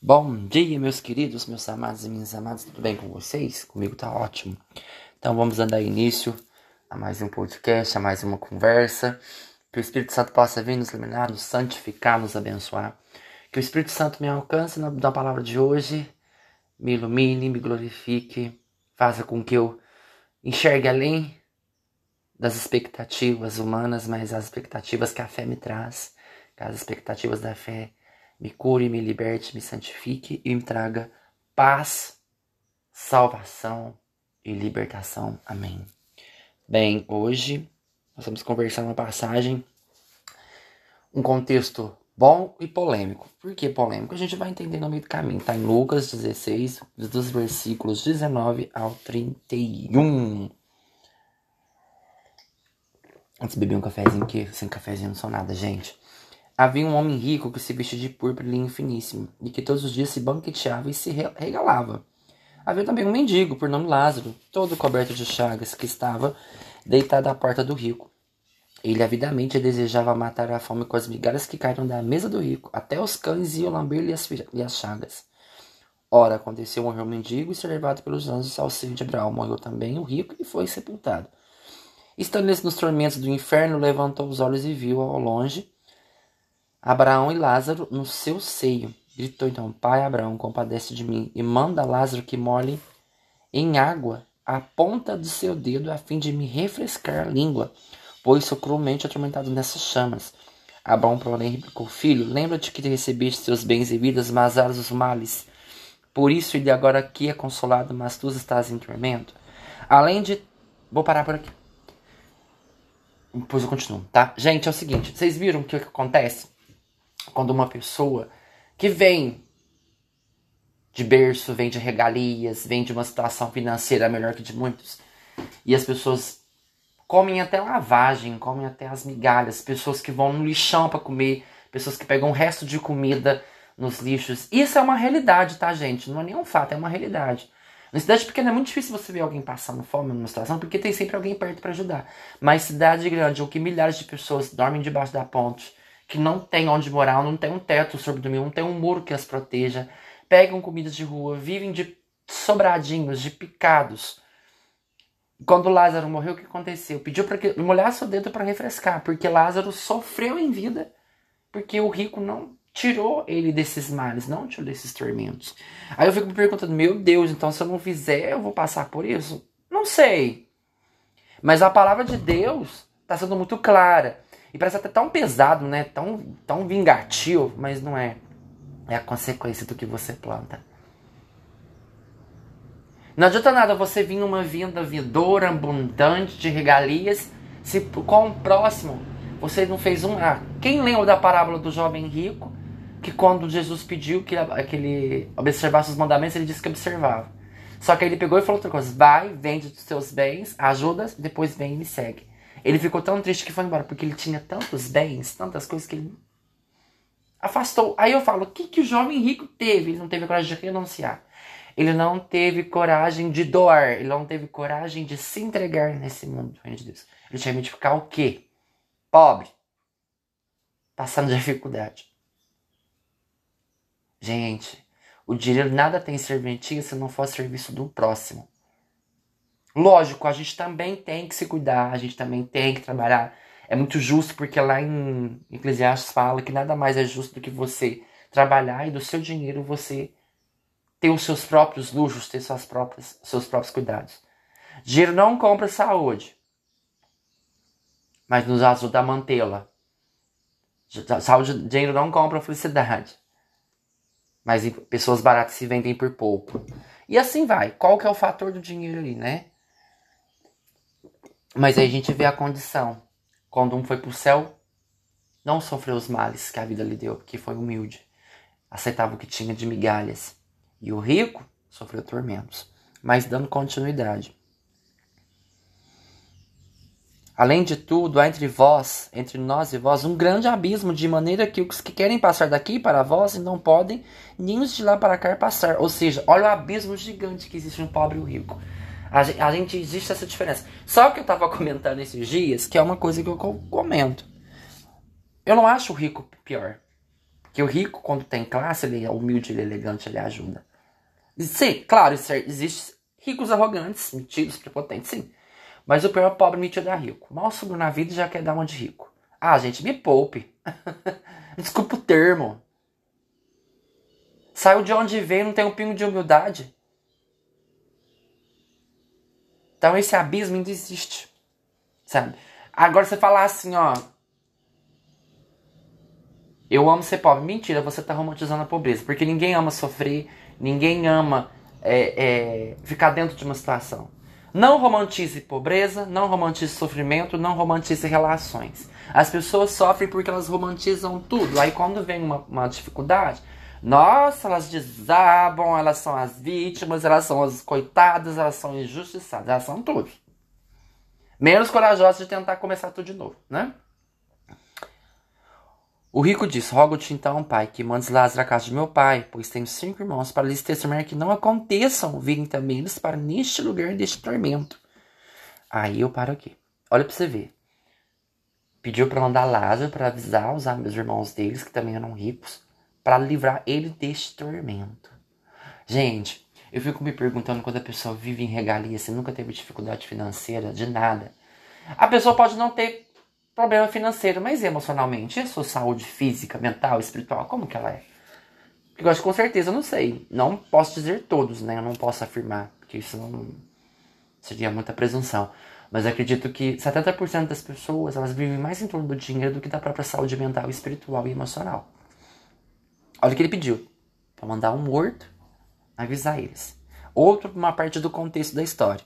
Bom dia, meus queridos, meus amados e minhas amadas, tudo bem com vocês? Comigo tá ótimo. Então vamos dar início a mais um podcast, a mais uma conversa. Que o Espírito Santo possa vir nos iluminar, nos santificar, nos abençoar. Que o Espírito Santo me alcance na, na palavra de hoje, me ilumine, me glorifique, faça com que eu enxergue além das expectativas humanas, mas as expectativas que a fé me traz, as expectativas da fé me cure, me liberte, me santifique e me traga paz, salvação e libertação. Amém. Bem, hoje nós vamos conversar uma passagem, um contexto bom e polêmico. Por que polêmico? A gente vai entender no meio do caminho. Está em Lucas 16, dos versículos 19 ao 31. Antes de beber um cafezinho, que sem cafezinho não sou nada, gente. Havia um homem rico que se vestia de púrpura e linho finíssimo, e que todos os dias se banqueteava e se regalava. Havia também um mendigo, por nome Lázaro, todo coberto de chagas, que estava deitado à porta do rico. Ele avidamente desejava matar a fome com as migalhas que caíram da mesa do rico. Até os cães iam lamber-lhe as, as chagas. Ora, aconteceu morreu o mendigo e ser levado pelos anjos ao seio de Abraão. Morreu também o rico e foi sepultado. Estando nos tormentos do inferno, levantou os olhos e viu ao longe Abraão e Lázaro no seu seio. Gritou então: Pai Abraão, compadece de mim e manda Lázaro que molhe em água a ponta de seu dedo a fim de me refrescar a língua, pois sou cruelmente atormentado nessas chamas. Abraão, porém, replicou: Filho, lembra-te que recebeste seus bens e vidas, mas as os males. Por isso ele agora aqui é consolado, mas tu estás em tormento. Além de. Vou parar por aqui. Depois eu continuo, tá? Gente, é o seguinte: vocês viram o que, que acontece? Quando uma pessoa que vem de berço, vem de regalias, vem de uma situação financeira melhor que de muitos, e as pessoas comem até lavagem, comem até as migalhas, pessoas que vão no lixão para comer, pessoas que pegam o resto de comida nos lixos. Isso é uma realidade, tá, gente? Não é nenhum fato, é uma realidade. Na cidade pequena é muito difícil você ver alguém passando fome numa situação, porque tem sempre alguém perto para ajudar. Mas cidade grande, ou que milhares de pessoas dormem debaixo da ponte, que não tem onde morar, não tem um teto sobre dormir, não tem um muro que as proteja, pegam comidas de rua, vivem de sobradinhos, de picados. Quando Lázaro morreu, o que aconteceu? Pediu para que molhasse o dedo para refrescar, porque Lázaro sofreu em vida, porque o rico não tirou ele desses males, não tirou desses tormentos. Aí eu fico me perguntando, meu Deus, então se eu não fizer, eu vou passar por isso? Não sei. Mas a palavra de Deus está sendo muito clara. E parece até tão pesado, né? Tão, tão vingativo, mas não é. É a consequência do que você planta. Não adianta nada você vir numa vinda vindoura, abundante de regalias, se com o próximo você não fez um. Ah, quem lembra da parábola do jovem rico? Que quando Jesus pediu que, que ele observasse os mandamentos, ele disse que observava. Só que aí ele pegou e falou outra coisa: vai, vende os seus bens, ajuda, depois vem e me segue. Ele ficou tão triste que foi embora, porque ele tinha tantos bens, tantas coisas que ele afastou. Aí eu falo, o que, que o jovem rico teve? Ele não teve coragem de renunciar. Ele não teve coragem de doar. Ele não teve coragem de se entregar nesse mundo do reino de Deus. Ele tinha de ficar o quê? Pobre. Passando dificuldade. Gente, o dinheiro nada tem serventia se não for serviço do próximo. Lógico, a gente também tem que se cuidar, a gente também tem que trabalhar. É muito justo porque lá em Eclesiastes fala que nada mais é justo do que você trabalhar e do seu dinheiro você ter os seus próprios luxos, ter suas próprias, seus próprios cuidados. Dinheiro não compra saúde, mas nos ajuda a mantê-la. Saúde, dinheiro não compra felicidade, mas pessoas baratas se vendem por pouco. E assim vai. Qual que é o fator do dinheiro ali, né? Mas aí a gente vê a condição. Quando um foi pro céu, não sofreu os males que a vida lhe deu, porque foi humilde. Aceitava o que tinha de migalhas. E o rico sofreu tormentos. Mas dando continuidade. Além de tudo, há entre vós, entre nós e vós, um grande abismo, de maneira que os que querem passar daqui para vós não podem, nem os de lá para cá passar. Ou seja, olha o abismo gigante que existe no pobre e o rico. A gente, a gente existe essa diferença. Só que eu tava comentando esses dias, que é uma coisa que eu comento. Eu não acho o rico pior. Que o rico, quando tem classe, ele é humilde, ele é elegante, ele ajuda. Sim, claro, existe ricos arrogantes, metidos, prepotentes, sim. Mas o pior pobre metido é rico. Mal subiu na vida e já quer dar uma de rico. Ah, gente, me poupe. Desculpa o termo. Saiu de onde veio, não tem um pingo de humildade. Então esse abismo ainda existe. Sabe? Agora você falar assim, ó. Eu amo ser pobre. Mentira, você tá romantizando a pobreza. Porque ninguém ama sofrer, ninguém ama é, é, ficar dentro de uma situação. Não romantize pobreza, não romantize sofrimento, não romantize relações. As pessoas sofrem porque elas romantizam tudo. Aí quando vem uma, uma dificuldade, nossa, elas desabam, elas são as vítimas, elas são as coitadas, elas são injustiçadas, elas são tudo. Menos corajosas de tentar começar tudo de novo, né? O rico disse: Rogo-te então, pai, que mandes Lázaro à casa de meu pai, pois tenho cinco irmãos, para lhes testemunhar que não aconteçam virem também eles para neste lugar deste tormento. Aí eu paro aqui. Olha para você ver. Pediu para mandar Lázaro para avisar os meus irmãos deles, que também eram ricos, para livrar ele deste tormento. Gente, eu fico me perguntando quando a pessoa vive em regalia, se nunca teve dificuldade financeira, de nada. A pessoa pode não ter problema financeiro, mas emocionalmente, e a sua saúde física, mental, espiritual, como que ela é? Eu acho que com certeza eu não sei. Não posso dizer todos, né? Eu não posso afirmar, porque isso não seria muita presunção. Mas acredito que 70% das pessoas, elas vivem mais em torno do dinheiro do que da própria saúde mental, espiritual e emocional. Olha o que ele pediu. Para mandar um morto avisar eles. Outro, uma parte do contexto da história.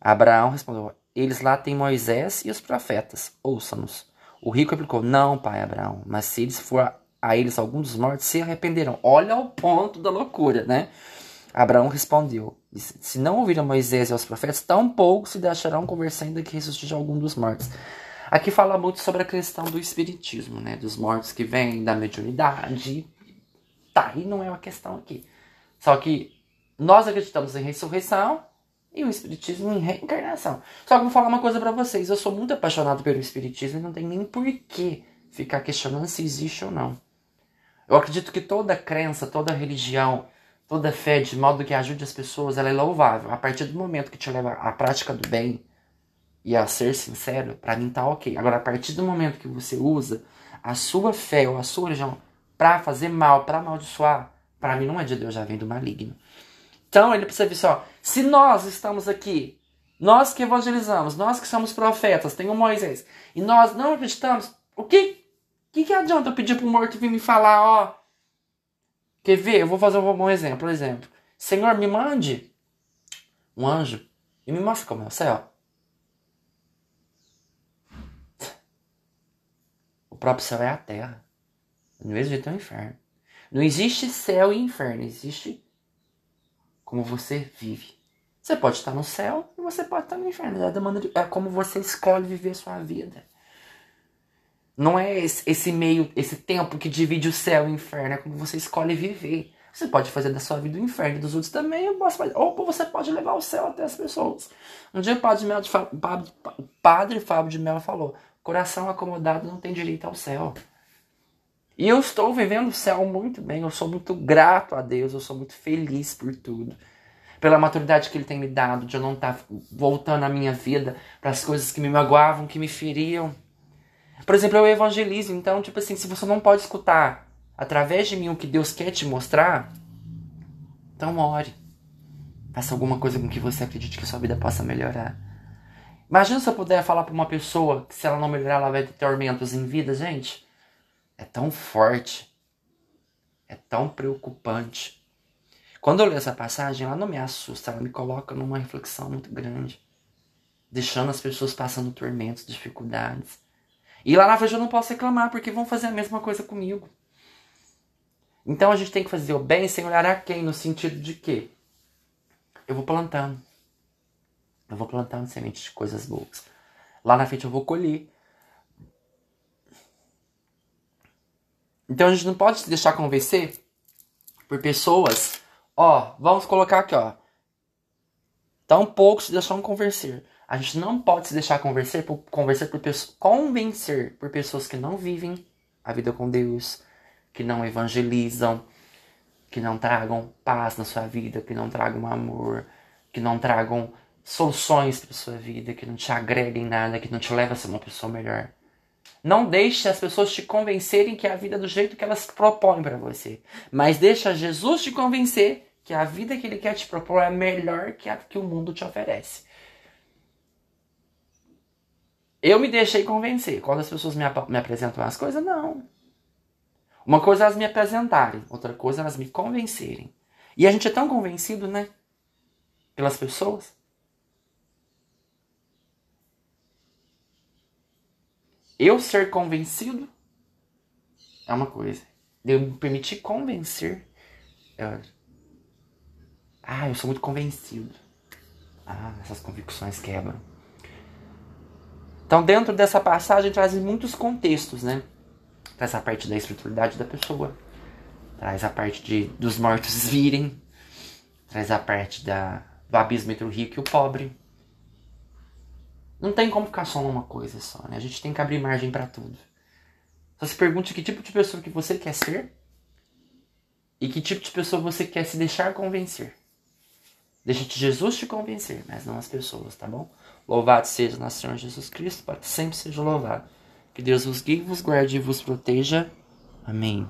Abraão respondeu: Eles lá têm Moisés e os profetas, ouçam-nos. O rico replicou: Não, pai Abraão, mas se eles for a eles algum dos mortos, se arrependerão. Olha o ponto da loucura, né? Abraão respondeu: Se não ouviram Moisés e os profetas, tampouco se deixarão conversar ainda que ressuscite algum dos mortos. Aqui fala muito sobre a questão do espiritismo, né? Dos mortos que vêm da mediunidade. Tá, e não é uma questão aqui. Só que nós acreditamos em ressurreição e o espiritismo em reencarnação. Só que vou falar uma coisa para vocês. Eu sou muito apaixonado pelo espiritismo e não tem nem porquê ficar questionando se existe ou não. Eu acredito que toda crença, toda religião, toda fé, de modo que ajude as pessoas, ela é louvável. A partir do momento que te leva à prática do bem, e a ser sincero, para mim tá ok. Agora, a partir do momento que você usa a sua fé ou a sua religião para fazer mal, para amaldiçoar, para mim não é de Deus, já vem do maligno. Então ele precisa ver só, se nós estamos aqui, nós que evangelizamos, nós que somos profetas, tem o Moisés, e nós não acreditamos, o que que, que adianta eu pedir pro morto vir me falar, ó, quer ver? Eu vou fazer um bom exemplo, por exemplo. Senhor, me mande um anjo e me mostre como é o céu. O próprio céu é a terra. Do mesmo jeito é o inferno. Não existe céu e inferno, existe como você vive. Você pode estar no céu e você pode estar no inferno. É, é como você escolhe viver a sua vida. Não é esse meio, esse tempo que divide o céu e o inferno, é como você escolhe viver. Você pode fazer da sua vida o inferno dos outros também, ou você pode levar o céu até as pessoas. Um dia o padre, Mel, padre Fábio de Mello falou: Coração acomodado não tem direito ao céu. E eu estou vivendo o céu muito bem, eu sou muito grato a Deus, eu sou muito feliz por tudo. Pela maturidade que Ele tem me dado, de eu não estar tá voltando a minha vida para as coisas que me magoavam, que me feriam. Por exemplo, eu evangelizo, então, tipo assim, se você não pode escutar através de mim o que Deus quer te mostrar, então ore. Faça alguma coisa com que você acredite que sua vida possa melhorar. Imagina se eu puder falar para uma pessoa que se ela não melhorar, ela vai ter tormentos em vida, gente. É tão forte. É tão preocupante. Quando eu leio essa passagem, ela não me assusta, ela me coloca numa reflexão muito grande. Deixando as pessoas passando tormentos, dificuldades. E lá na frente eu não posso reclamar, porque vão fazer a mesma coisa comigo. Então a gente tem que fazer o bem sem olhar a quem, no sentido de que eu vou plantando. Eu vou plantando sementes de coisas boas. Lá na frente eu vou colher. Então a gente não pode se deixar convencer por pessoas. Ó, vamos colocar aqui, ó. Tão pouco se deixam convencer. A gente não pode se deixar convencer por, convencer por, convencer por pessoas que não vivem a vida com Deus, que não evangelizam, que não tragam paz na sua vida, que não tragam amor, que não tragam soluções para sua vida, que não te agreguem nada, que não te levem a ser uma pessoa melhor. Não deixe as pessoas te convencerem que a vida é do jeito que elas propõem para você, mas deixa Jesus te convencer que a vida que ele quer te propor é melhor que a que o mundo te oferece. Eu me deixei convencer. Quando as pessoas me, ap me apresentam as coisas, não. Uma coisa é elas me apresentarem, outra coisa é elas me convencerem. E a gente é tão convencido, né? Pelas pessoas. Eu ser convencido é uma coisa. Eu me permitir convencer é outra. Ah, eu sou muito convencido. Ah, essas convicções quebram. Então, dentro dessa passagem, traz muitos contextos, né? Traz a parte da espiritualidade da pessoa, traz a parte de dos mortos virem, traz a parte da, do abismo entre o rico e o pobre. Não tem como ficar só numa coisa só, né? A gente tem que abrir margem para tudo. Só se pergunte que tipo de pessoa que você quer ser e que tipo de pessoa você quer se deixar convencer. Deixa Jesus te convencer, mas não as pessoas, tá bom? Louvado seja nosso Senhor Jesus Cristo, para que sempre seja louvado. Que Deus vos guie, vos guarde e vos proteja. Amém.